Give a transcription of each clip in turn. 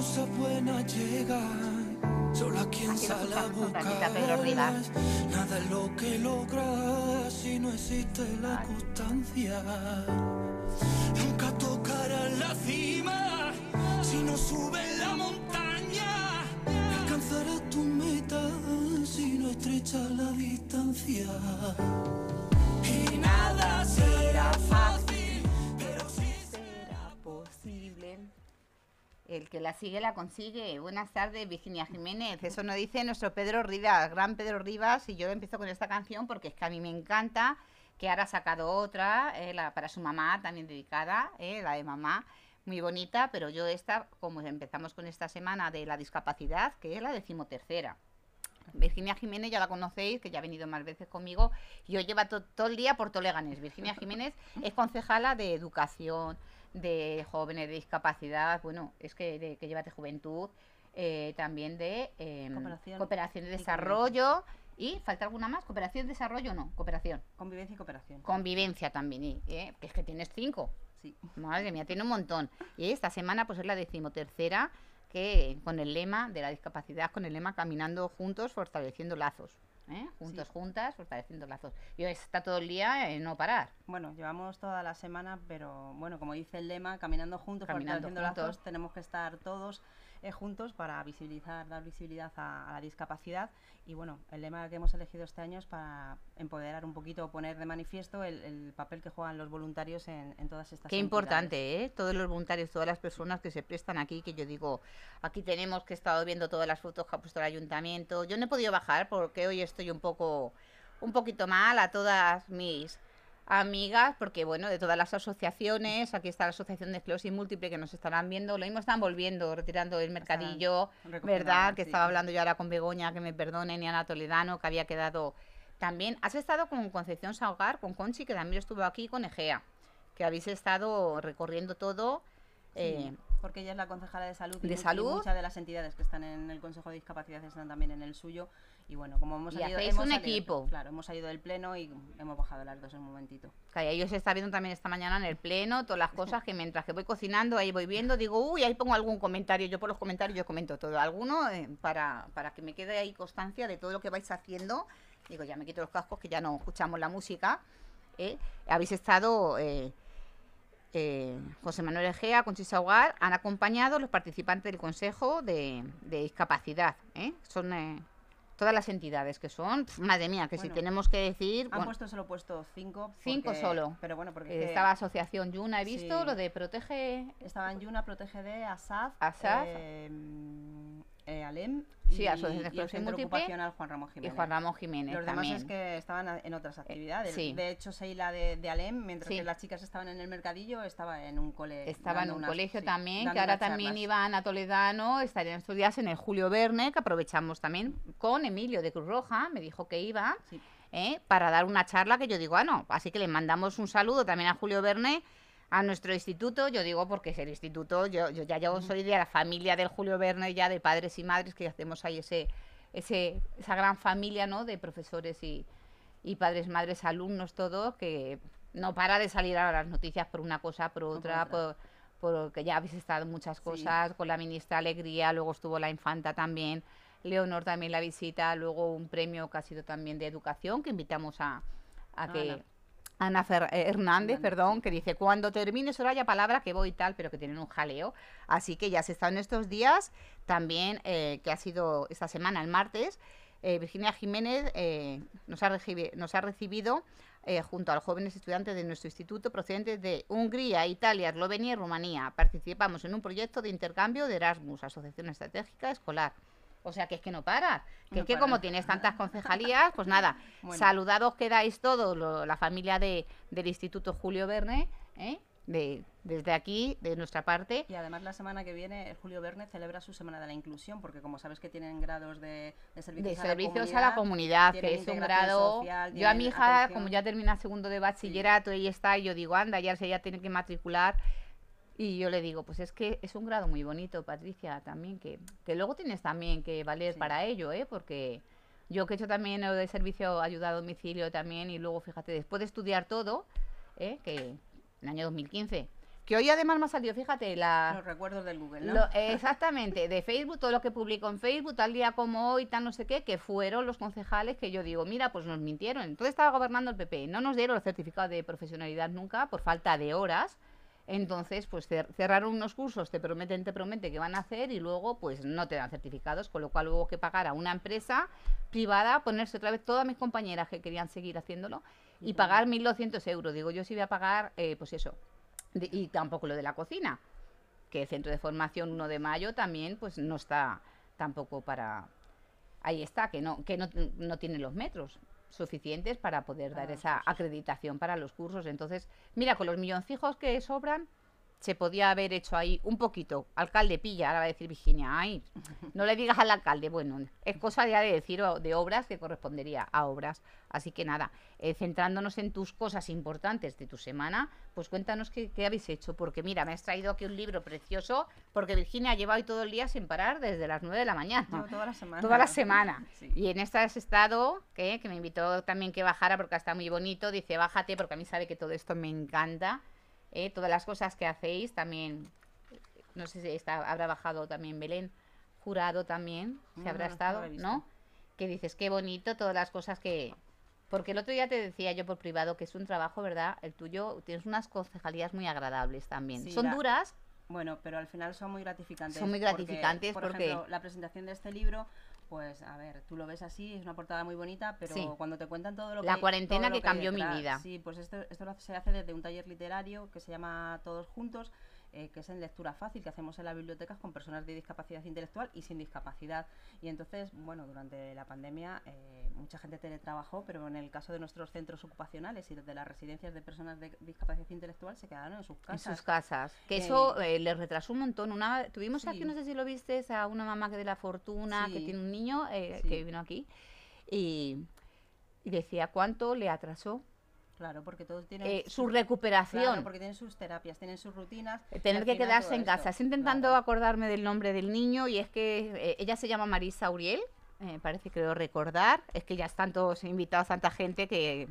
cosas buenas llegan, solo a quien Aquí sale a buscar. Nada es lo que logras si no existe la constancia. Nunca tocarás la cima si no subes la montaña. Alcanzarás tu meta si no estrechas la distancia. El que la sigue la consigue. Buenas tardes, Virginia Jiménez. Eso nos dice nuestro Pedro Rivas, gran Pedro Rivas. Y yo empiezo con esta canción porque es que a mí me encanta. Que ahora ha sacado otra eh, la- para su mamá, también dedicada, eh, la de mamá. Muy bonita, pero yo esta, como empezamos con esta semana de la discapacidad, que es la decimotercera. Virginia Jiménez ya la conocéis, que ya ha venido más veces conmigo y hoy lleva to- todo el día por Toleganes. Virginia Jiménez es concejala de educación, de jóvenes de discapacidad, bueno, es que, de, que lleva de juventud, eh, también de em, Cooperación cooperación de y desarrollo y falta alguna más, cooperación de desarrollo no, cooperación, Convivencia y cooperación. convivencia también, y, eh, que es que tienes cinco. Sí. Madre mía, tiene un montón. Y esta semana pues es la decimotercera que con el lema de la discapacidad, con el lema caminando juntos, fortaleciendo lazos. ¿Eh? Juntos, Sí. juntas, fortaleciendo lazos. Y está todo el día en no parar. Bueno, llevamos toda la semana, pero bueno, como dice el lema, caminando juntos, Caminando fortaleciendo juntos. lazos, tenemos que estar todos eh, juntos para visibilizar, dar visibilidad a, a la discapacidad. Y bueno, el lema que hemos elegido este año es para empoderar un poquito, poner de manifiesto el, el papel que juegan los voluntarios en, en todas estas Qué entidades. importante, ¿eh? Todos los voluntarios, todas las personas que se prestan aquí, que yo digo, aquí tenemos que he estado viendo todas las fotos que ha puesto el ayuntamiento. Yo no he podido bajar porque hoy estoy un poco, un poquito mal a todas mis amigas, porque bueno, de todas las asociaciones, aquí está la Asociación de Esclerosis Múltiple que nos estarán viendo, lo mismo están volviendo, retirando el mercadillo, ¿verdad? Que estaba hablando yo ahora con Begoña, que me perdonen, y Ana Toledano, que había quedado también. Has estado con Concepción Saugar, con Conchi, que también estuvo aquí con Egea, que habéis estado recorriendo todo. eh, porque ella es la concejala de salud. ¿De y salud? muchas de las entidades que están en el Consejo de Discapacidad están también en el suyo. Y bueno, como hemos Y salido, hacéis hemos un salido- equipo. Claro, hemos salido del pleno y hemos bajado las dos en un momentito. que ahí os está viendo también esta mañana en el pleno, todas las cosas que mientras que voy cocinando, ahí voy viendo, digo, uy, ahí pongo algún comentario, yo por los comentarios yo comento todo, alguno eh, para, para que me quede ahí constancia de todo lo que vais haciendo. Digo, ya me quito los cascos que ya no escuchamos la música. ¿eh? Habéis estado, eh, eh, José Manuel Egea, Conchisa Hogar, han acompañado los participantes del Consejo de, de Discapacidad. ¿eh? Son eh, todas las entidades que son, pf, madre mía, que si tenemos que decir... Han bueno, puesto solo puesto cinco. Cinco porque- solo. Pero bueno, porque Eh, estaba Asociación Yuna, he visto, Sí. lo de Protege... estaba en Yuna, ProtegeD, ASAF, ASAF. eh, eh, ALEM Sí, y, Asociación de y Múltiple Ocupacional Juan Ramón Y Jiménez. Juan Ramón Jiménez Los demás también. es que estaban a- en otras actividades. sí. De hecho, Seila de, de Alem, mientras Sí. que las chicas estaban en el mercadillo, estaba en un cole. Estaba en un unas- colegio sí, también, que ahora también charlas. iba Ana Toledano, estarían estos días en el Julio Verne, que aprovechamos también con Emilio de Cruz Roja, me dijo que iba. ¿eh? para dar una charla que yo digo, ah, no, así que le mandamos un saludo también a Julio Verne, a nuestro instituto, yo digo porque es el instituto, yo, yo ya yo soy de la familia del Julio Verne, ya de padres y madres, que hacemos ahí ese, ese, esa gran familia, ¿no? De profesores y, y padres, madres, alumnos, todo, que no para de salir a las noticias por una cosa, por por otra, por, porque ya habéis estado muchas Sí. cosas, con la ministra Alegría, luego estuvo la infanta también, Leonor también la visita, luego un premio que ha sido también de educación, que invitamos a, a que... Ana. Ana Fer- eh, Hernández, perdón, que dice, cuando termine Soraya palabra que voy y tal, pero que tienen un jaleo. Así que ya se está en estos días, también eh, que ha sido esta semana, el martes, eh, Virginia Jiménez eh, nos, ha nos ha recibido eh, junto a los jóvenes estudiantes de nuestro instituto procedentes de Hungría, Italia, Eslovenia y Rumanía. Participamos en un proyecto de intercambio de Erasmus, Asociación Estratégica Escolar. O sea que es que no para. Que No es que para. como tienes tantas concejalías, pues nada, Bueno. saludados quedáis todos, lo- la familia de, del Instituto Julio Verne, ¿eh? de, desde aquí, de nuestra parte. Y además la semana que viene el Julio Verne celebra su Semana de la Inclusión, porque como sabes que tienen grados de, de servicios, de a, servicios la a la comunidad, que es un grado. social, yo a mi hija, atención. como ya termina segundo de bachillerato, ella está, y yo digo, anda, ya se ya tiene que matricular. Y yo le digo, pues es que es un grado muy bonito, Patricia, también, que, que luego tienes también que valer Sí. para ello, ¿eh? Porque yo que he hecho también de servicio ayuda a domicilio también, y luego, fíjate, después de estudiar todo, ¿eh? que en el año 2015, que hoy además me ha salido, fíjate, la... Los recuerdos del Google, ¿no? Lo- exactamente, de Facebook, todo lo que publico en Facebook, tal día como hoy, tal no sé qué, que fueron los concejales que yo digo, mira, pues nos mintieron. Entonces estaba gobernando el PP, no nos dieron el certificado de profesionalidad nunca por falta de horas. Entonces, pues cer- cerraron unos cursos, te prometen, te prometen que van a hacer y luego pues no te dan certificados, con lo cual hubo que pagar a una empresa privada, ponerse otra vez todas mis compañeras que querían seguir haciéndolo y pagar 1.200 euros. Digo, yo sí voy a pagar, eh, pues eso, de- y tampoco lo de la cocina que el centro de formación 1 de mayo también pues no está tampoco para ahí está que no que no, no tiene los metros suficientes para poder dar los esa cursos. acreditación para los cursos entonces mira con los milloncijos que sobran se podía haber hecho ahí un poquito alcalde pilla ahora va a decir Virginia ay no le digas al alcalde bueno es cosa ya de decir de obras que correspondería a obras así que nada eh, centrándonos en tus cosas importantes de tu semana pues cuéntanos qué, qué habéis hecho porque mira me has traído aquí un libro precioso porque Virginia lleva hoy todo el día sin parar desde las 9 de la mañana toda la semana. toda la semana. Sí. Y en esta has estado, que, que me invitó también que bajara porque está muy bonito. Dice, bájate porque a mí sabe que todo esto me encanta. ¿Eh? Todas las cosas que hacéis también. No sé si está, habrá bajado también Belén. Jurado también, se No, habrá no, no estado. ¿no? Que dices, qué bonito todas las cosas que... Porque el otro día te decía yo por privado que es un trabajo, ¿verdad? El tuyo, tienes unas concejalías muy agradables también. Sí, Son la- duras, Bueno, pero al final son muy gratificantes. Son muy porque, gratificantes por porque- ejemplo, la presentación de este libro, pues a ver, tú lo ves así, es una portada muy bonita, pero Sí. cuando te cuentan todo lo La que cuarentena todo lo que hay cambió mi vida. Sí, pues esto, esto se hace desde un taller literario que se llama Todos Juntos, eh, que es en lectura fácil, que hacemos en las bibliotecas con personas de discapacidad intelectual y sin discapacidad. Y entonces, bueno, durante la pandemia eh, mucha gente teletrabajó, pero en el caso de nuestros centros ocupacionales y de las residencias de personas de discapacidad intelectual se quedaron en sus en casas. sus casas. Que Eh, eso eh, les retrasó un montón. Una, tuvimos aquí, no sé si lo viste, a una mamá que de la fortuna, que tiene un niño Sí. que vino aquí. Y, y decía cuánto le atrasó Claro, porque todos tienen eh, su- su recuperación. Claro, porque tienen sus terapias, tienen sus rutinas. Eh, Tener que quedarse en esto, casa. Estoy intentando claro. acordarme del nombre del niño y es que eh, ella se llama Marisa Uriel, eh, parece que lo recordar. Es que ya están todos invitados, tanta gente que,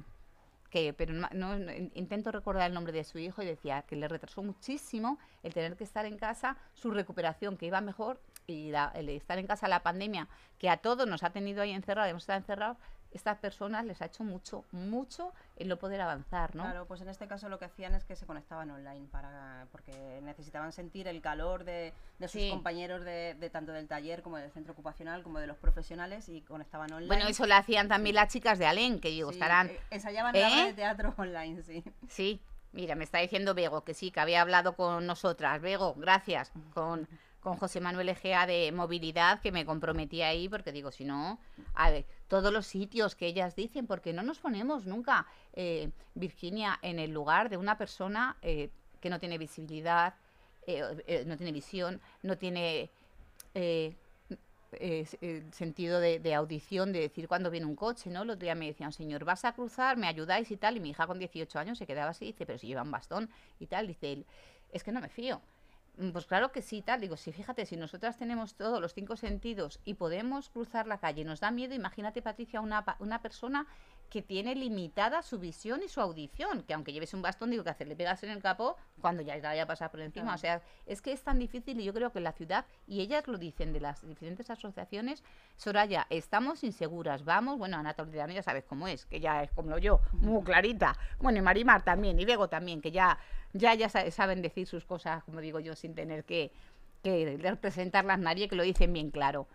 que pero no, no- no- in- intento recordar el nombre de su hijo y decía que le retrasó muchísimo el tener que estar en casa, su recuperación que iba mejor y la- el estar en casa la pandemia que a todos nos ha tenido ahí encerrados, hemos estado encerrados, estas personas les ha hecho mucho, mucho el no poder avanzar, ¿no? Claro, pues en este caso lo que hacían es que se conectaban online para porque necesitaban sentir el calor de, de sus Sí. compañeros de, de tanto del taller como del centro ocupacional como de los profesionales y conectaban online. Bueno, eso lo hacían también las chicas de Alén, que digo, Sí, estarán eh, ensayaban la ¿Eh? de teatro online, sí. Sí, mira, me está diciendo Bego que sí, que había hablado con nosotras. Bego, gracias. Con, con José Manuel Egea de Movilidad, que me comprometí ahí, porque digo, si no, a ver, todos los sitios que ellas dicen, porque no nos ponemos nunca, eh, Virginia, en el lugar de una persona eh, que no tiene visibilidad, eh, eh, no tiene visión, no tiene eh, sentido de, audición, de decir cuando viene un coche, ¿no? El otro día me decía un señor, vas a cruzar, me ayudáis y tal, y mi hija con 18 años se quedaba así, dice, pero si lleva un bastón y tal, dice él, es que no me fío. Mm, Pues claro que sí, tal. Digo, sí, fíjate, si nosotras tenemos todos los cinco sentidos y podemos cruzar la calle, nos da miedo, imagínate, Patricia, una, una persona que tiene limitada su visión y su audición, que aunque lleves un bastón, digo, que hacer? Le pegas en el capó cuando ya la vaya a pasar por encima. Claro. O sea, es que es tan difícil y yo creo que en la ciudad, y ellas lo dicen de las diferentes asociaciones, Soraya, estamos inseguras, vamos, bueno, Ana Toledano ya sabes cómo es, que ya es como yo, muy clarita. Bueno, y Marimar también, y Bego también, que ya, ya, ya sa- saben decir sus cosas, como digo yo, sin tener que, que representarlas nadie, que lo dicen bien claro.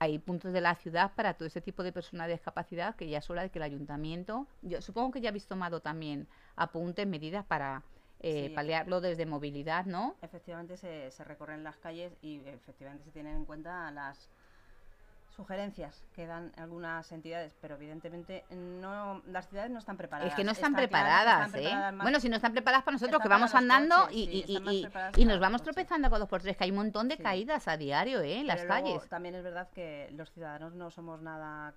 Hay puntos de la ciudad para todo ese tipo de personas de discapacidad que ya es hora de que el ayuntamiento, yo supongo que ya habéis tomado también apuntes, medidas para eh, Sí. paliarlo desde movilidad, ¿no? Efectivamente se, se recorren las calles y efectivamente se tienen en cuenta las sugerencias que dan algunas entidades, pero evidentemente no las ciudades no están preparadas. Es que no están claro preparadas, están ¿eh? preparadas Bueno, si no están preparadas para nosotros, que vamos andando coches, y, sí, nos vamos coches. tropezando con dos por tres, que hay un montón de Sí. caídas a diario, ¿eh? En las luego calles. También es verdad que los ciudadanos no somos nada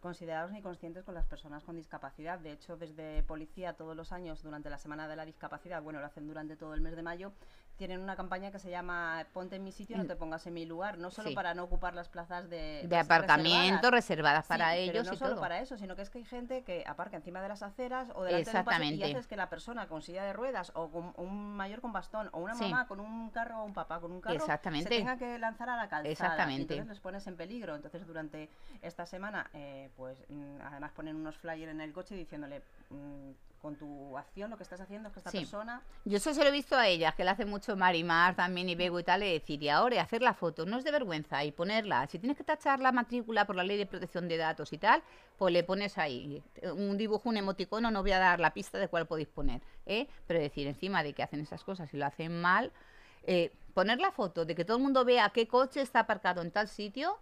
considerados ni conscientes con las personas con discapacidad. De hecho, desde policía todos los años durante la Semana de la Discapacidad, bueno, lo hacen durante todo el mes de mayo, tienen una campaña que se llama Ponte en mi sitio, no Mm. te pongas en mi lugar, no solo Sí. para no ocupar las plazas de, De aparcamiento reservadas. reservadas para Sí, ellos pero no y solo todo. para eso, sino que es que hay gente que aparca encima de las aceras o delante de un paso y Exactamente. haces que la persona con silla de ruedas o con un mayor con bastón o una Sí. mamá con un carro o un papá con un carro Exactamente. se tenga que lanzar a la calzada. y Exactamente. entonces les pones en peligro. Entonces durante esta semana, eh, pues mm, además ponen unos flyers en el coche diciéndole mm, con tu acción lo que estás haciendo es que esta Sí. persona Yo eso se lo he visto a ellas, que le hace mucho Marimar también y Bego y tal, y decir, y ahora y hacer la foto, no es de vergüenza, y ponerla. Si tienes que tachar la matrícula por la ley de protección de datos y tal, pues le pones ahí un dibujo, un emoticono, no voy a dar la pista de cuál podéis poner, ¿eh? Pero decir, encima de que hacen esas cosas y lo hacen mal, eh, poner la foto de que todo el mundo vea qué coche está aparcado en tal sitio,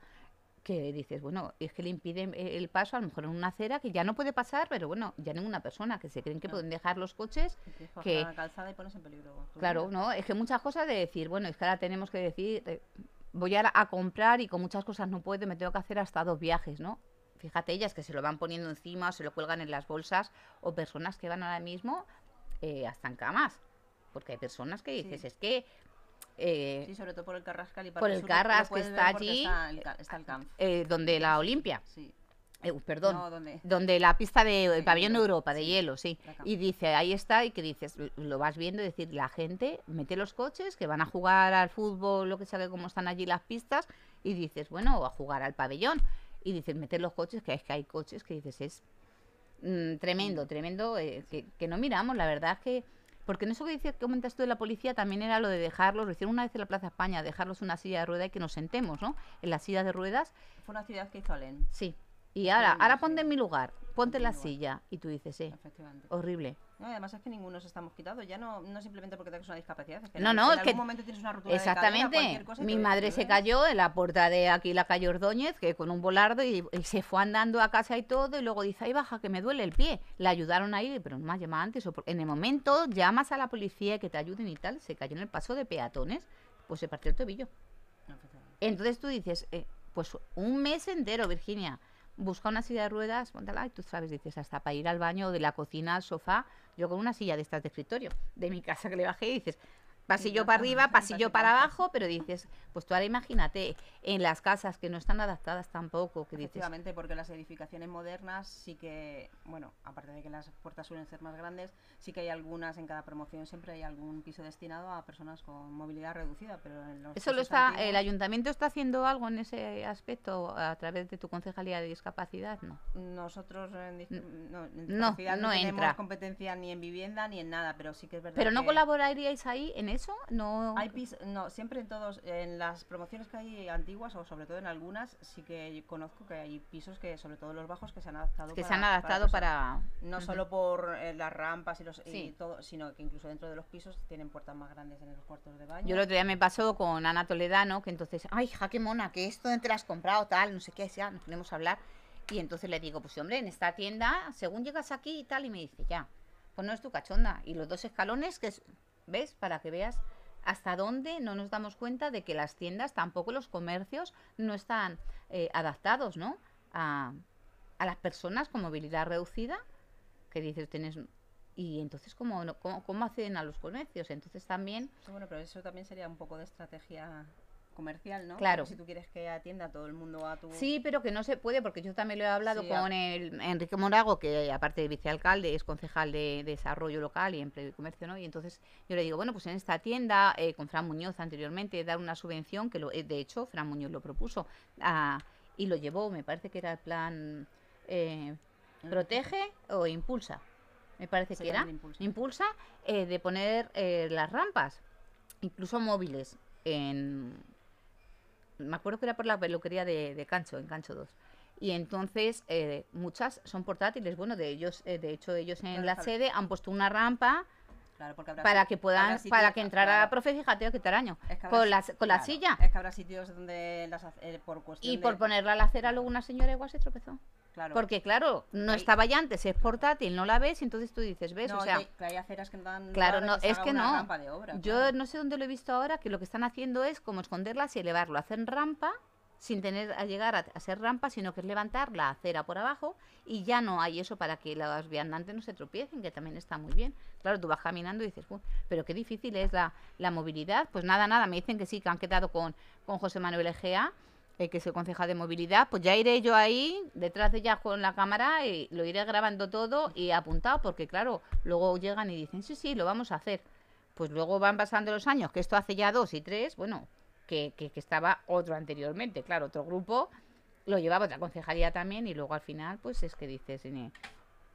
que dices, bueno, es que le impiden eh, el paso a lo mejor en una acera que ya no puede pasar, pero bueno, ya ninguna persona, que se creen que Claro. pueden dejar los coches que la calzada y pones en peligro. Claro, vida. ¿no? Es que muchas cosas de decir, bueno, es que ahora tenemos que decir, eh, voy a, a comprar y con muchas cosas no puedo, me tengo que hacer hasta dos viajes, ¿no? Fíjate ellas que se lo van poniendo encima o se lo cuelgan en las bolsas o personas que van ahora mismo eh, hasta en camas. Porque hay personas que dices, Sí. es que eh, Sí, sobre todo por el Carrascal y por Parque el Sur, Carras que está allí, Está el, ca- está el camp. eh, donde la Olimpia, Sí. eh, perdón, No, ¿dónde? donde la pista de el De pabellón de Europa, de sí, hielo, sí. Y dice, ahí está, y que dices, lo vas viendo, y decir, la gente mete los coches que van a jugar al fútbol, lo que sea, que como están allí las pistas, y dices, bueno, o a jugar al pabellón. Y dices, meter los coches, que es que hay coches que dices, es mm, tremendo, tremendo, eh, que, que no miramos, la verdad es que... Porque en eso que dices, que comentas tú de la policía, también era lo de dejarlos, lo hicieron una vez en la Plaza España, dejarlos una silla de ruedas y que nos sentemos, ¿no? En la silla de ruedas Fue una ciudad que hizo Alen, Sí. Y ahora, ahora sí. ponte en mi lugar, ponte en la lugar. silla y tú dices, eh, efectivamente. horrible. No, además es que ninguno nos estamos quitados, ya no, no simplemente porque tengas una discapacidad, es que No, no, en es que- algún momento tienes una ruptura de cadera, Exactamente. cualquier cosa Mi madre se cayó en la puerta de aquí, la calle Ordóñez, que con un volardo y, y se fue andando a casa y todo, y luego dice, ay, baja, que me duele el pie. La ayudaron ahí, pero no me has llamado antes. O por- en el momento llamas a la policía que te ayuden y tal, se cayó en el paso de peatones, pues se partió el tobillo. No, efectivamente. Entonces tú dices, eh, pues un mes entero, Virginia, busca una silla de ruedas, póntala y tú sabes, dices, hasta para ir al baño, de la cocina al sofá, yo con una silla de estas de escritorio, de mi casa que le bajé y dices, pasillo para arriba, pasillo para abajo. pero dices, pues tú ahora imagínate, en las casas que no están adaptadas tampoco, que dices, Efectivamente, porque las edificaciones modernas sí que, bueno, aparte de que las puertas suelen ser más grandes, sí que hay algunas, en cada promoción siempre hay algún piso destinado a personas con movilidad reducida, pero en los eso lo está, antiguos- el ayuntamiento está haciendo algo en ese aspecto a través de tu concejalía de discapacidad, ¿no? Nosotros en, no, en no, no, no tenemos entra. competencia ni en vivienda ni en nada, pero sí que es verdad Pero no que colaboraríais ahí en eso, no. Hay pis- no, siempre en todos, en las promociones que hay antiguas o sobre todo en algunas, sí que conozco que hay pisos que, sobre todo los bajos, que se han adaptado que se para- han adaptado personas. para, No Ujú. solo por eh, las rampas y, los, y Sí. todo, sino que incluso dentro de los pisos tienen puertas más grandes en los cuartos de baño. Yo el otro día me pasó con Ana Toledano, que entonces, ay, hija, qué mona, que esto te la has comprado, tal, no sé qué, ya, nos ponemos a hablar. Y entonces le digo, pues hombre, en esta tienda, según llegas aquí y tal, y me dice, ya, pues no es tu cachonda. Y los dos escalones, que es, ¿ves? Para que veas hasta dónde no nos damos cuenta de que las tiendas, tampoco los comercios, no están eh, adaptados, ¿no? A, a las personas con movilidad reducida, que dices, tienes... Y entonces, ¿cómo, cómo, cómo acceden a los comercios? Entonces también... Bueno, pero eso también sería un poco de estrategia comercial, ¿no? Claro. Si tú quieres que atienda a todo el mundo a tu... Sí, pero que no se puede, porque yo también lo he hablado Sí, a- con el Enrique Morago, que aparte de vicealcalde es concejal de, desarrollo local y empleo y comercio, ¿no? Y entonces yo le digo, bueno, pues en esta tienda, eh, con Fran Muñoz anteriormente, dar una subvención, que lo, eh, de hecho Fran Muñoz lo propuso, ah, y lo llevó, me parece que era el plan eh, Protege o Impulsa, me parece Se que era. Impulsa. Impulsa eh, de poner eh, las rampas, incluso móviles, en... Me acuerdo que era por la peluquería de, de Cancho, en Cancho 2. Y entonces eh, muchas son portátiles. Bueno, de ellos, eh, de hecho, ellos en Claro, la claro. sede han puesto una rampa Claro, para que puedan, para que entrara la profe, fíjate qué taraño, es que con la, con la silla. Es que habrá sitios donde las, eh, por cuestión Y de- por ponerla a la acera luego una señora igual se tropezó. Claro. Porque claro, no Ahí- estaba ya antes, es portátil, no la ves y entonces tú dices, ¿ves? No, o sea, que, que hay aceras que no dan Claro, no, se es que no. rampa de obra, Yo claro. no sé dónde lo he visto ahora, que lo que están haciendo es como esconderlas y elevarlo. Hacen rampa sin tener a llegar a, ser rampa, sino que es levantar la acera por abajo y ya no hay eso para que los viandantes no se tropiecen, que también está muy bien. Claro, tú vas caminando y dices, "Uy, pero qué difícil es la, la movilidad. Pues nada, nada, me dicen que sí, que han quedado con, con José Manuel Egea, eh, que es el concejal de movilidad. Pues ya iré yo ahí, detrás de ella con la cámara, y lo iré grabando todo y apuntado, porque claro, luego llegan y dicen, sí, sí, lo vamos a hacer. Pues luego van pasando los años, que esto hace ya dos y tres, bueno, que, que, que estaba otro anteriormente, claro, otro grupo, lo llevaba otra concejalía también, y luego al final, pues es que dices,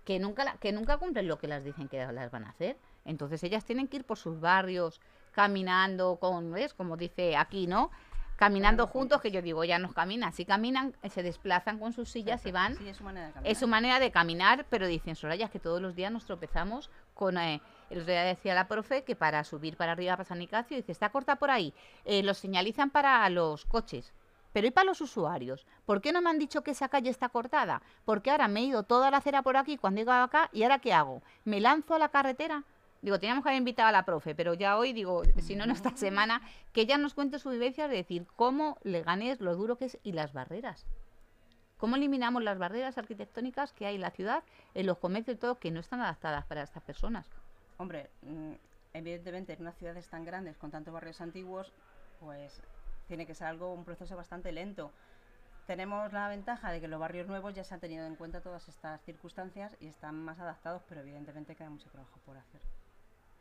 que nunca, la- que nunca cumplen lo que las dicen que las van a hacer. Entonces ellas tienen que ir por sus barrios, caminando, con, ¿ves? Como dice aquí, ¿no? Caminando juntos, que yo digo, ya no caminan. Si caminan, eh, se desplazan con sus sillas y van. Sí, es su manera de caminar. Es su manera de caminar, pero dicen, Soraya, es que todos los días nos tropezamos con... eh, el otro día decía la profe que para subir para arriba para San Nicasio, dice, está corta por ahí. Eh, lo señalizan para los coches. Pero ¿y para los usuarios? ¿Por qué no me han dicho que esa calle está cortada? Porque ahora me he ido toda la acera por aquí cuando he llegado acá y ahora ¿qué hago? ¿Me lanzo a la carretera? Digo, teníamos que haber invitado a la profe, pero ya hoy digo, si no, en esta semana, que ella nos cuente su vivencia de decir cómo Leganés, lo duro que es y las barreras. ¿Cómo eliminamos las barreras arquitectónicas que hay en la ciudad, en los comercios y todo, que no están adaptadas para estas personas? Hombre, mm, evidentemente en unas ciudades tan grandes con tantos barrios antiguos, pues tiene que ser algo, un proceso bastante lento. Tenemos la ventaja de que los barrios nuevos ya se han tenido en cuenta todas estas circunstancias y están más adaptados, pero evidentemente queda mucho trabajo por hacer.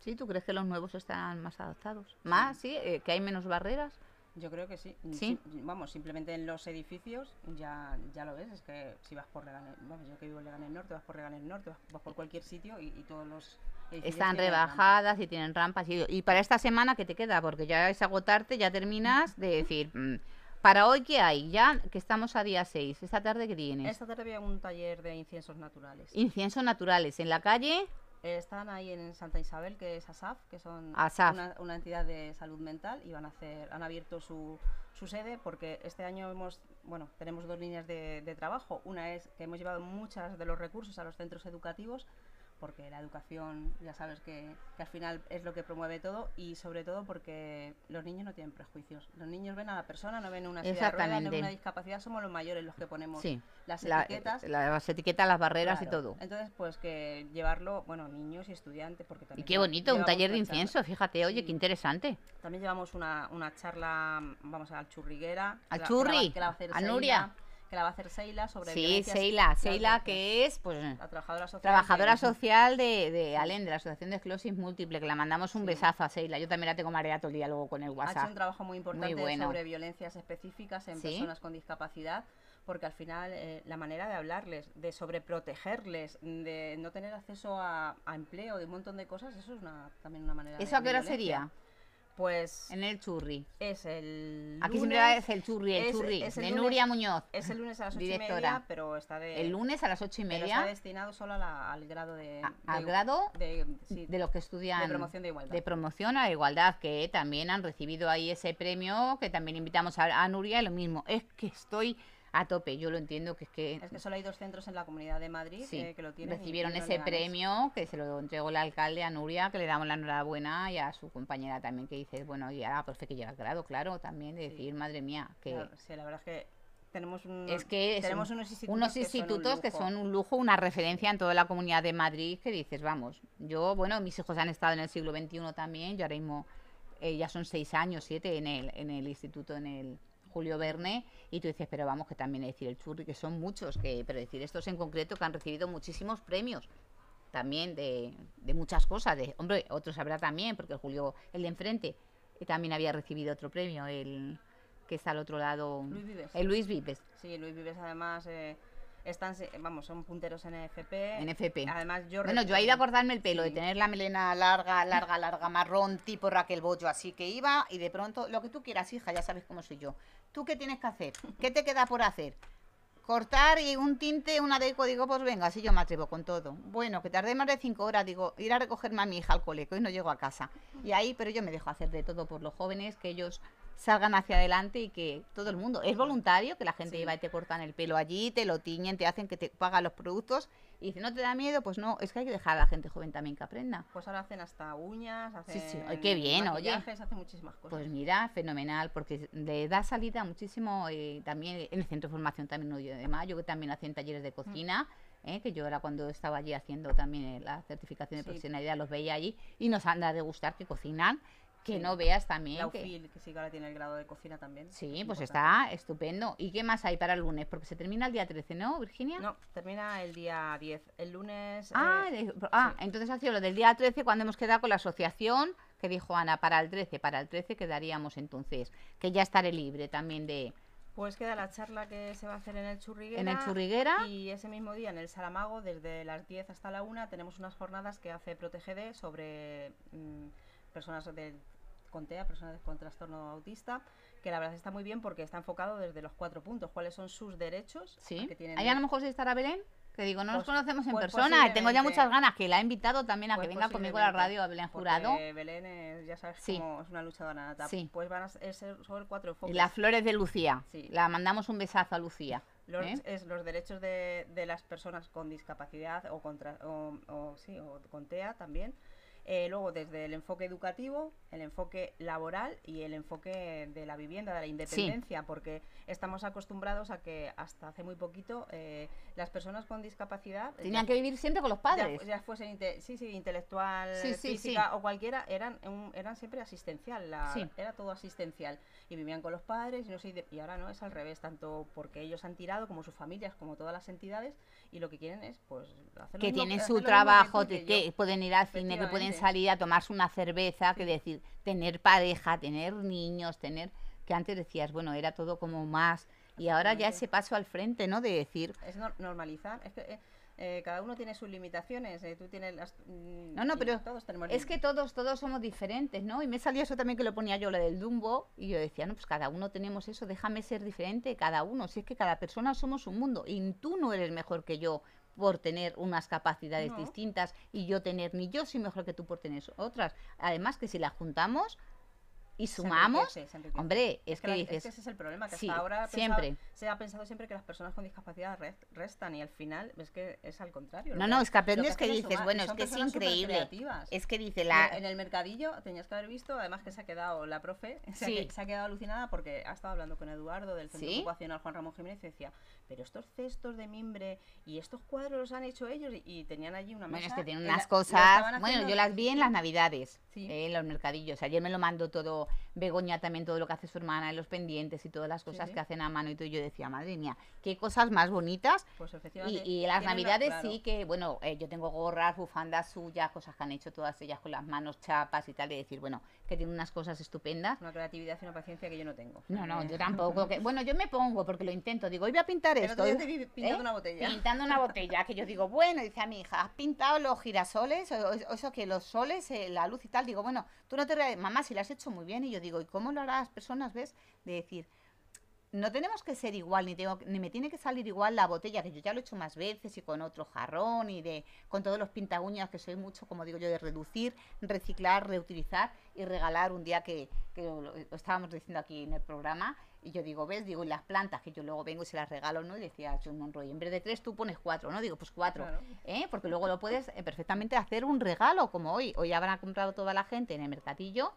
¿Sí? ¿Tú crees que los nuevos están más adaptados? ¿Más? ¿Sí? Eh, ¿Que hay menos barreras? Yo creo que sí. Sí. Sim- vamos, simplemente en los edificios ya, ya lo ves, es que si vas por Leganés, vamos, yo que vivo en Leganés Norte, vas por Leganés Norte, vas, por cualquier sitio y, y todos los edificios Están rebajadas y tienen rampas. Y, y para esta semana, ¿qué te queda? Porque ya es agotarte, ya terminas de decir, mm, ¿para hoy qué hay? Ya que estamos a día 6, ¿esta tarde qué tienes? Esta tarde había un taller de inciensos naturales. Inciensos naturales en la calle. Eh, Están ahí en Santa Isabel, que es ASAF, que son ASAF. Una, una entidad de salud mental y van a hacer, han abierto su, su sede porque este año hemos, bueno, tenemos dos líneas de, de trabajo. Una es que hemos llevado muchos de los recursos a los centros educativos porque la educación ya sabes que, que al final es lo que promueve todo y sobre todo porque los niños no tienen prejuicios. Los niños ven a la persona, no ven una silla de ruedas, no ven una discapacidad, somos los mayores los que ponemos Sí. las La- etiquetas. la- las etiquetas, las barreras y todo. Entonces, pues que llevarlo, bueno, niños y estudiantes, porque Y también... qué lleva- bonito, un taller de charla- incienso, fíjate, oye, Sí. qué interesante. También llevamos una, una charla, vamos a la churriguera. ¿Al que la- churri? Que la, va a hacer ¿A Seila, Nuria? Que la va a hacer Seila sobre Sí, Seila, Seila que es, pues, La trabajadora social. trabajadora que- social de, de ALEN, de la Asociación de Esclerosis Múltiple, que la mandamos un Sí. besazo a Seila. Yo también la tengo mareada todo el día luego con el Ha hecho WhatsApp. un trabajo muy importante bueno. sobre violencias específicas en Sí. personas con discapacidad, porque al final eh, la manera de hablarles, de sobreprotegerles, de no tener acceso a, a empleo, de un montón de cosas, eso es una, también una manera de- ¿Eso a de qué hora violencia. sería? Pues En el churri. es el Aquí siempre es el churri, el es- churri, es el de lunes- Nuria Muñoz. Es el lunes a las ocho y media, pero está de... El lunes a las ocho y pero media, está destinado solo a la- al grado de... a- al grado de, sí, de los que estudian de promoción de igualdad. de promoción a la igualdad, que también han recibido ahí ese premio, que también invitamos a, a Nuria, y lo mismo. Es que estoy a tope, yo lo entiendo, que es que Es que solo hay dos centros en la Comunidad de Madrid Sí, eh, que lo tienen. recibieron y ese premio que se lo entregó el alcalde a Nuria, que le damos la enhorabuena y a su compañera también que dice, bueno, y a la profe que lleva el grado, claro, también de Sí. decir, madre mía, que Claro, sí, la verdad es que tenemos, un, es que es tenemos un- unos institutos, unos que, son un institutos que lujo. son un lujo, una referencia en toda la comunidad de Madrid, que dices, vamos, yo, bueno, mis hijos han estado en el siglo XXI también, yo ahora mismo eh, ya son seis años, siete en el, en el instituto, en el Julio Verne, y tú dices, pero vamos, que también hay que decir el churri, que son muchos, que pero decir estos en concreto que han recibido muchísimos premios también de, de muchas cosas, de, hombre, otros habrá también, porque el Julio, el de enfrente, eh, también había recibido otro premio, el que está al otro lado, Luis Vives. el Luis Vives, Sí, Luis Vives además eh, están, vamos, son punteros en FP. en FP. Además yo Bueno, yo he ido a recuerdo- cortarme el pelo, de tener la melena larga, larga, larga, marrón, tipo Raquel Bollo, así que iba y de pronto, lo que tú quieras, hija, ya sabes cómo soy yo. ¿Tú qué tienes que hacer? ¿Qué te queda por hacer? Cortar y un tinte, una deco, digo, pues venga, así yo me atrevo con todo. Bueno, que tardé más de cinco horas, digo, ir a recogerme a mi hija al cole, que hoy no llego a casa. Y ahí, pero yo me dejo hacer de todo por los jóvenes, que ellos salgan hacia adelante y que todo el mundo, es voluntario, que la gente Sí. lleva y te cortan el pelo allí, te lo tiñen, te hacen que te pagan los productos y si no te da miedo, pues no, es que hay que dejar a la gente joven también que aprenda. Pues ahora hacen hasta uñas, hacen Sí, sí. Ay, qué bien, oye. hacen muchísimas cosas. Pues mira, fenomenal, porque le da salida muchísimo eh, también en el centro de formación también 1 de mayo, que también hacen talleres de cocina, eh, que yo era cuando estaba allí haciendo también eh, la certificación de Sí. profesionalidad, los veía allí y nos han de gustar que cocinan, que no veas también la. UFIL, que sí que ahora tiene el grado de cocina también. Sí, es pues importante. está estupendo. ¿Y qué más hay para el lunes? Porque se termina el día 13, ¿no, Virginia? No, termina el día 10. El lunes... Ah, eh, ah, sí. entonces ha sido lo del día 13 cuando hemos quedado con la asociación que dijo Ana, para el 13, para el 13 quedaríamos entonces, que ya estaré libre también de Pues queda la charla que se va a hacer en el Churriguera. en el Churriguera. Y ese mismo día en el Saramago, desde las 10 hasta la 1, tenemos unas jornadas que hace ProTGD sobre mm, personas del con TEA, personas con trastorno autista, que la verdad está muy bien porque está enfocado desde los cuatro puntos. ¿Cuáles son sus derechos? Sí. que tienen Ahí a lo mejor sí estará Belén, que digo, no nos Pues- conocemos en pues persona, y tengo ya muchas ganas, que la he invitado también a Pues que venga conmigo a la radio a Belén Jurado. Belén es, ya sabes Sí. cómo es una luchadora nata. Sí. Pues van a ser sobre cuatro Y enfoques. las flores de Lucía. Sí. La mandamos un besazo a Lucía. Los, ¿eh? es los derechos de, de las personas con discapacidad o, contra, o, o sí, o con TEA también. Eh, luego, desde el enfoque educativo, el enfoque laboral y el enfoque de la vivienda, de la independencia, porque estamos acostumbrados a que hasta hace muy poquito eh, las personas con discapacidad Tenían ya- que vivir siempre con los ya, padres. ya fuesen inte- sí, sí, intelectual, Sí, física o cualquiera, eran, un- eran siempre asistencial, la- era todo asistencial. Y vivían con los padres y, no sé, y ahora no, es al revés, tanto porque ellos han tirado como sus familias, como todas las entidades, y lo que quieren es pues hacer que tienen su trabajo, que, que pueden ir al cine, que pueden salir a tomarse una cerveza, que decir, tener pareja, tener niños, tener que antes decías, bueno, era todo como más y ahora ya ese paso al frente, ¿no? De decir, Es nor- normalizar, es que eh, eh, cada uno tiene sus limitaciones, eh, tú tienes las... mm, No, no, pero todos tenemos es que todos todos somos diferentes, ¿no? Y me salía eso también que lo ponía yo lo del Dumbo y yo decía, no, pues cada uno tenemos eso, déjame ser diferente cada uno, si es que cada persona somos un mundo y tú no eres mejor que yo por tener unas capacidades No. distintas y yo tener, ni yo soy mejor que tú por tener otras. Además que si las juntamos y se sumamos, enriquece, se enriquece. hombre, es, que la- dices, ese es el problema, que sí, hasta ahora siempre. se ha pensado siempre que las personas con discapacidad res- restan y al final es que es al contrario. no, que- no, es que aprendes que hacen dices, sumar, bueno, es que es increíble. Es que dice la... En el mercadillo tenías que haber visto, además que se ha quedado la profe, se, ha, Sí. que- se ha quedado alucinada porque ha estado hablando con Eduardo del Centro ¿Sí? Ocupacional Juan Ramón Jiménez y decía, pero estos cestos de mimbre y estos cuadros los han hecho ellos y, y tenían allí una mesa. Bueno, es que tienen la- unas cosas. Bueno, yo las vi en las navidades, eh, en los mercadillos. Ayer me lo mandó todo Begoña también, todo lo que hace su hermana, los pendientes y todas las cosas sí. que hacen a mano y todo. Yo decía, madre mía, qué cosas más bonitas. Pues Y, efectivamente. y las navidades claro, sí que, bueno, eh, yo tengo gorras, bufandas suyas, cosas que han hecho todas ellas con las manos, chapas y tal, de decir, bueno, que tienen unas cosas estupendas. Una creatividad y una paciencia que yo no tengo. No, no, Eh, yo tampoco. que- bueno, yo me pongo porque lo intento. Digo, hoy voy a pintar El esto. te vi pintando ¿eh? una botella. Pintando una botella, que yo digo, bueno, dice a mi hija, ¿has pintado los girasoles? O, o eso que los soles, eh, la luz y tal. Digo, bueno, tú no te mamá, si lo has hecho muy bien. Y yo digo, ¿y cómo lo harán las personas, ves? De decir, no tenemos que ser igual, ni, tengo, ni me tiene que salir igual la botella, que yo ya lo he hecho más veces y con otro jarrón y de con todos los pintaguñas, que soy mucho, como digo yo, de reducir, reciclar, reutilizar y regalar un día que, que lo, lo estábamos diciendo aquí en el programa. Y yo digo, ¿ves? Digo, y las plantas, que yo luego vengo y se las regalo, ¿no? Y decía John Monroy, en vez de tres tú pones cuatro, ¿no? Digo, pues cuatro. Claro. ¿eh? Porque luego lo puedes eh, perfectamente hacer un regalo, como hoy. Hoy habrá comprado toda la gente en el mercadillo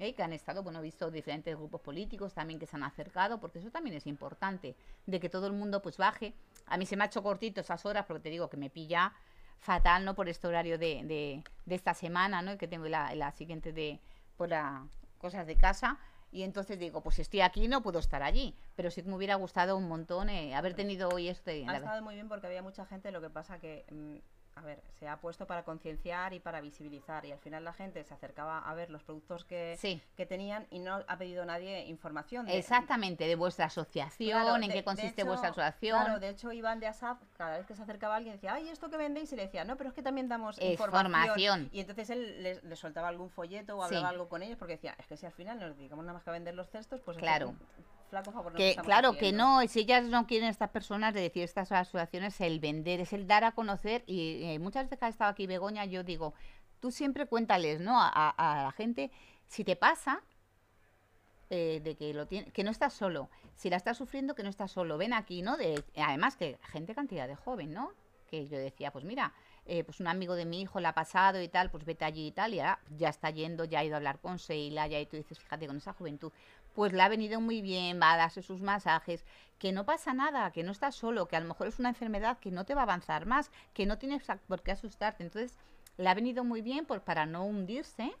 ¿eh? que han estado, bueno, he visto diferentes grupos políticos también que se han acercado, porque eso también es importante, de que todo el mundo pues baje. A mí se me ha hecho cortito esas horas, porque te digo que me pilla fatal, ¿no? Por este horario de, de, de esta semana, ¿no? Que tengo la, la siguiente de, por la cosas de casa. Y entonces digo, pues si estoy aquí no puedo estar allí. Pero sí que me hubiera gustado un montón eh, haber tenido hoy este... Ha la- estado muy bien porque había mucha gente, lo que pasa que, mm, a ver, se ha puesto para concienciar y para visibilizar y al final la gente se acercaba a ver los productos que, Sí. que tenían y no ha pedido nadie información. de- Exactamente, de vuestra asociación, Claro, en de- qué consiste hecho- vuestra asociación. Claro, de hecho Iván de ASAP, cada vez que se acercaba alguien decía, ay, ¿esto que vendéis? Y le decía, no, pero es que también damos Es información. formación. Y entonces él les, les soltaba algún folleto o Sí. hablaba algo con ellos porque decía, es que si al final nos dedicamos nada más que a vender los cestos, pues Claro. Flaco favor nos que claro que haciendo". no, si ellas no quieren estas personas de decir estas asociaciones, el vender, es el dar a conocer y eh, muchas veces que ha estado aquí Begoña, yo digo, tú siempre cuéntales, ¿no? A, a- a la gente, si te pasa, eh, de que lo tiene, que no estás solo. Si la estás sufriendo, que no estás solo. Ven aquí, ¿no? De, además que gente cantidad de joven, ¿no? Que yo decía, pues mira, eh, pues un amigo de mi hijo la ha pasado y tal, pues vete allí y tal, y ahora ya está yendo, ya ha ido a hablar con Seila, ya y tú dices, fíjate, con esa juventud, pues le ha venido muy bien, va a darse sus masajes, que no pasa nada, que no estás solo, que a lo mejor es una enfermedad que no te va a avanzar más, que no tienes por qué asustarte. Entonces, le ha venido muy bien pues para no hundirse.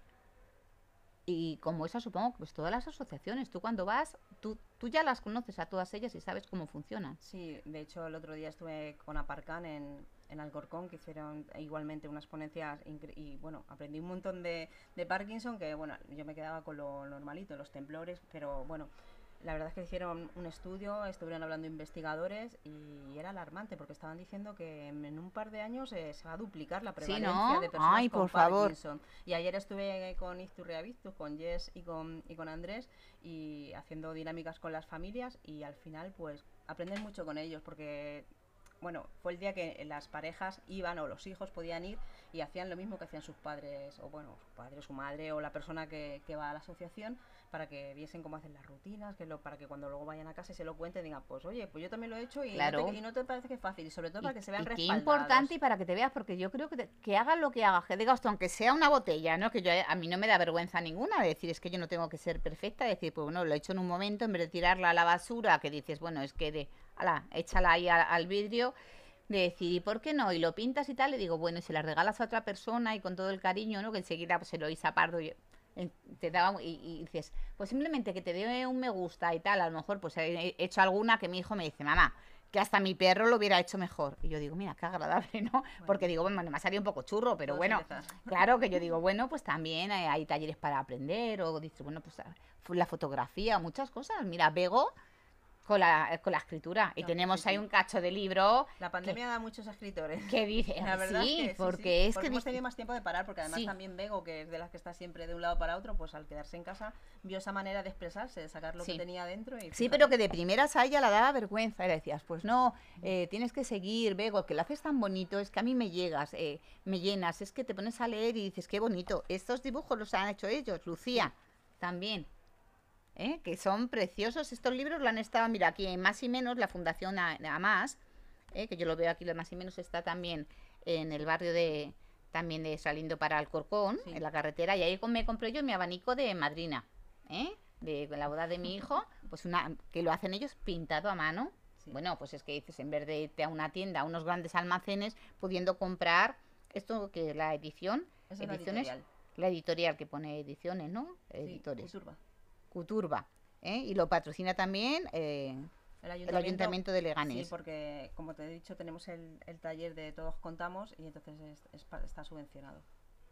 Y como esa supongo, pues todas las asociaciones, tú cuando vas, tú, tú ya las conoces a todas ellas y sabes cómo funcionan. Sí, de hecho el otro día estuve con Aparcan en, en Alcorcón, que hicieron igualmente unas ponencias y bueno, aprendí un montón de, de Parkinson, que bueno, yo me quedaba con lo normalito, los temblores, pero bueno, la verdad es que hicieron un estudio, estuvieron hablando investigadores y era alarmante porque estaban diciendo que en un par de años eh, se va a duplicar la prevalencia de personas Ay, con por Parkinson. Y ayer estuve con Izturriavistus, con Jess y con, y con Andrés y haciendo dinámicas con las familias y al final pues aprenden mucho con ellos porque bueno, fue el día que las parejas iban o los hijos podían ir y hacían lo mismo que hacían sus padres, o bueno, su padre, su madre o la persona que, que va a la asociación para que viesen cómo hacen las rutinas, que lo, para que cuando luego vayan a casa y se lo cuenten digan, pues oye, pues yo también lo he hecho y, no, te, y no te parece que es fácil, y sobre todo para que se vean y Qué importante y para que te veas, porque yo creo que, que hagas lo que hagas, que digas, aunque sea una botella, ¿no? Que yo a mí no me da vergüenza ninguna de decir, es que yo no tengo que ser perfecta, de decir, pues bueno, lo he hecho en un momento, en vez de tirarla a la basura, que dices, bueno, es que de, ala, échala ahí al vidrio de decir, ¿y por qué no? Y lo pintas y tal, le digo, bueno, y se la regalas a otra persona y con todo el cariño, ¿no? Que enseguida pues, se lo hizo a Pardo y te daba y, y, dices, pues simplemente que te dé un me gusta y tal, a lo mejor pues he hecho alguna que mi hijo me dice, mamá, que hasta mi perro lo hubiera hecho mejor. Y yo digo, mira, qué agradable, ¿no? Porque digo, bueno, me ha salido un poco churro, pero bueno, claro que yo digo, bueno, pues también hay, hay talleres para aprender, o dices, bueno, pues la fotografía, muchas cosas. Mira, Bego con la, con la escritura. Y tenemos ahí un cacho de libro. La pandemia da muchos escritores. Que dice, la verdad sí, es que, porque es que hemos tenido más tiempo de parar, porque además también Bego, que es de las que está siempre de un lado para otro, pues al quedarse en casa vio esa manera de expresarse, de sacar lo que tenía dentro. Y sí, pero que de primeras a ella la daba vergüenza. Y le decías, pues no, eh, tienes que seguir, Bego, que lo haces tan bonito, es que a mí me llegas, eh, me llenas, es que te pones a leer y dices, qué bonito. Estos dibujos los han hecho ellos, Lucía, también. ¿Eh? que son preciosos. Estos libros lo han estado, mira, aquí en Más y Menos, la Fundación Amas, ¿eh? que yo lo veo aquí, lo Más y Menos está también en el barrio de también de saliendo para Alcorcón, en la carretera, y ahí me compré yo mi abanico de madrina, ¿eh? de la boda de mi hijo, pues una que lo hacen ellos pintado a mano. Bueno, pues es que dices, en vez de irte a una tienda, a unos grandes almacenes, pudiendo comprar esto que es la edición, ediciones, la editorial. que pone ediciones, ¿no? Editores. Cuturba. ¿eh? Y lo patrocina también eh, el, ayuntamiento, de Leganés. Sí, porque como te he dicho, tenemos el, taller de Todos Contamos y entonces está subvencionado.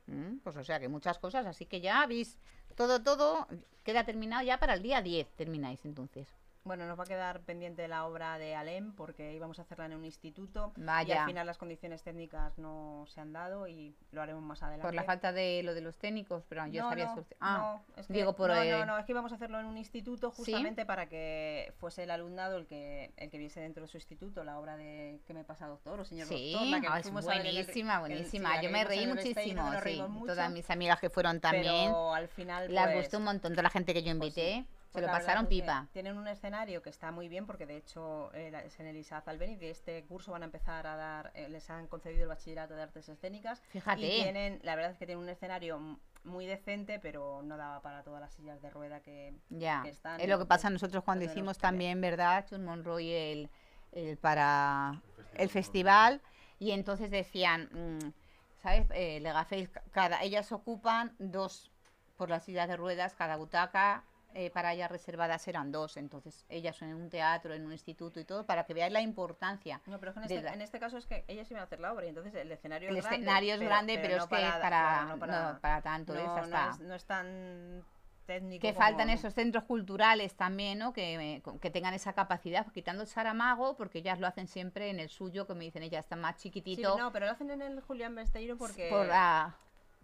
Mm, pues o sea que muchas cosas, así que ya habéis todo, todo queda terminado ya para el día 10, termináis entonces. Bueno, nos va a quedar pendiente la obra de Alem porque íbamos a hacerla en un instituto y al final las condiciones técnicas no se han dado y lo haremos más adelante. Por la falta de lo de los técnicos, pero yo sabía Ah, no, es que, digo por no, no, no, es que íbamos a hacerlo en un instituto justamente para que fuese el alumnado el que el que viese dentro de su instituto la obra de que me pasa doctor o señor sí, doctor, la que ah, es buenísima, buenísima. yo me reí muchísimo, sí. Todas mis amigas que fueron también. Pero al final las pues, gustó un montón toda la gente que yo pues invité. Se lo pasaron pipa. Tienen un escenario que está muy bien porque de hecho eh, es en el ISAZ Albeniz de este curso van a empezar a dar, eh, les han concedido el bachillerato de artes escénicas. Fíjate. Y tienen, la verdad es que tienen un escenario muy decente, pero no daba para todas las sillas de rueda que, ya. están. Es lo que pasa nosotros cuando hicimos también, ¿verdad? Chun Monroy el, el para el festival y entonces decían, mmm, ¿sabes? Eh, cada, ellas ocupan dos por las sillas de ruedas, cada butaca eh, para ellas reservadas eran dos, entonces ellas en un teatro, en un instituto y todo, para que veáis la importancia. No, pero en este, en este, caso es que ellas iban a hacer la obra y entonces el escenario el es grande. escenario es grande, pero, es que para, no, para, tanto. No, es, no es tan técnico. Que faltan esos centros culturales también, ¿no? Que, que tengan esa capacidad, quitando el Saramago, porque ellas lo hacen siempre en el suyo, que me dicen ellas, están más chiquitito. Sí, no, pero lo hacen en el Julián Besteiro porque... Por la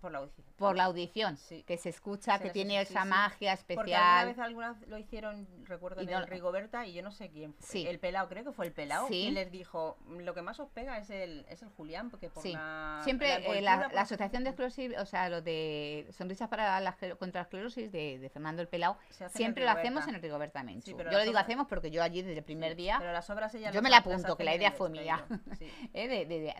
Por la audición. por la audición, Sí. que se escucha, Se que tiene esa sí. magia Porque alguna especial. vez, alguna vez lo hicieron, recuerdo, en no- el Rigoberta y yo no sé quién fue. Sí. El pelao, creo que fue el pelao. Sí. Y les dijo, lo que más os pega es el, es el Julián, porque por Sí. la... Siempre la eh, la, por- Asociación de Esclerosis, o sea, lo de Sonrisas para la, contra la Esclerosis de, de Fernando el el siempre lo hacemos en el Rigoberta pero Yo lo digo hacemos porque yo allí desde el primer día Pero las obras ella Yo me la apunto, que la idea fue mía. ¿eh?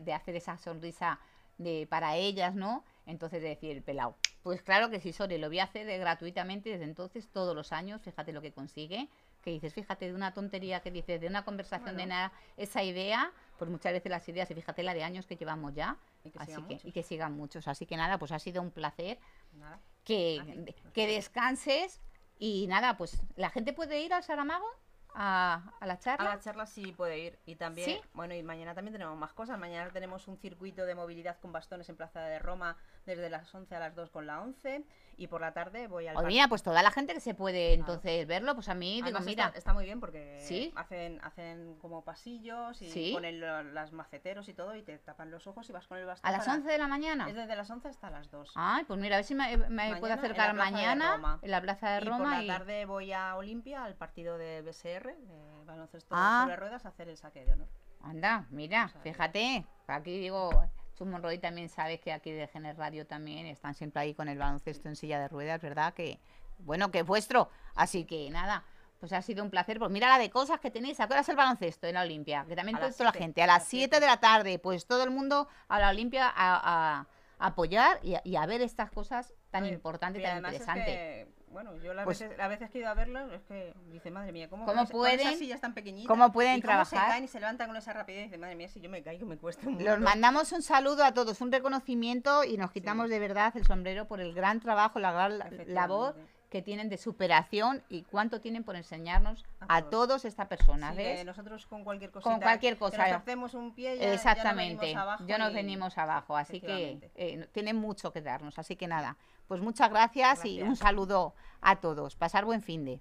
de hacer esa sonrisa de, para ellas, ¿no? Entonces de decir, el pelao. Pues claro que sí, Sore, lo voy a hacer de- gratuitamente desde entonces, todos los años, fíjate lo que consigue, que dices, fíjate, de una tontería que dices, de una conversación de nada, esa idea, pues muchas veces las ideas, y fíjate la de años que llevamos ya, Y que así sigan que, muchos. y que sigan muchos. Así que nada, pues ha sido un placer Nada. que, Así, que descanses y nada, pues la gente puede ir al Saramago a, a la A charla. la charla sí puede ir. Y también, ¿Sí? bueno, y mañana también tenemos más cosas. Mañana tenemos un circuito de movilidad con bastones en Plaza de Roma desde las 11 a las 2 con la 11. Y por la tarde voy al Oye, mira, pues toda la gente que se puede entonces verlo, pues a mí digo, Además mira, está, está muy bien porque ¿Sí? hacen, hacen como pasillos y Sí. ponen lo- las maceteros y todo y te tapan los ojos y vas con el bastón. a las para- 11 de la mañana. Es desde las 11 hasta las 2. Ay, pues mira, a ver si me, me puedo acercar mañana Roma. en la Plaza de y por Roma. la y- tarde voy a Olimpia, al partido de BSR, de baloncesto Ah. sobre ruedas, a hacer el saque de honor. Anda, mira, O sea, fíjate, aquí digo, Chumorroy también sabes que aquí de Gener Radio también están siempre ahí con el baloncesto en silla de ruedas, ¿verdad? Que, bueno, que es vuestro. Así que nada, pues ha sido un placer. Pues mira la de cosas que tenéis. ¿A qué hora es el baloncesto en la Olimpia? Que también toda la gente. A las las 7 siete. de la tarde, pues todo el mundo a la Olimpia a, a- a apoyar y a, y a ver estas cosas tan importantes, y tan es interesantes. que, bueno, yo las, Pues- veces, las veces que he ido a verlo, es que dice, madre mía, ¿cómo, ¿Cómo con con esas pueden- sillas tan pequeñitas? cómo pueden y cómo se trabajar? caen y se levantan con esa rapidez. Dice, madre mía, si yo me caigo me cuesta un Los mundo". mandamos un saludo a todos, un reconocimiento y nos quitamos de verdad el sombrero por el gran trabajo, la gran la- labor que tienen de superación y cuánto tienen por enseñarnos A a todos. estas personas, Sí, ¿ves? nosotros con cualquier cosita, cualquier que cosa. nos torcemos un pie, ya- ya nos Exactamente, venimos abajo yo nos y- venimos abajo, así que eh, tienen mucho que darnos, así que nada, pues muchas gracias, y un saludo a todos, pasar buen fin de.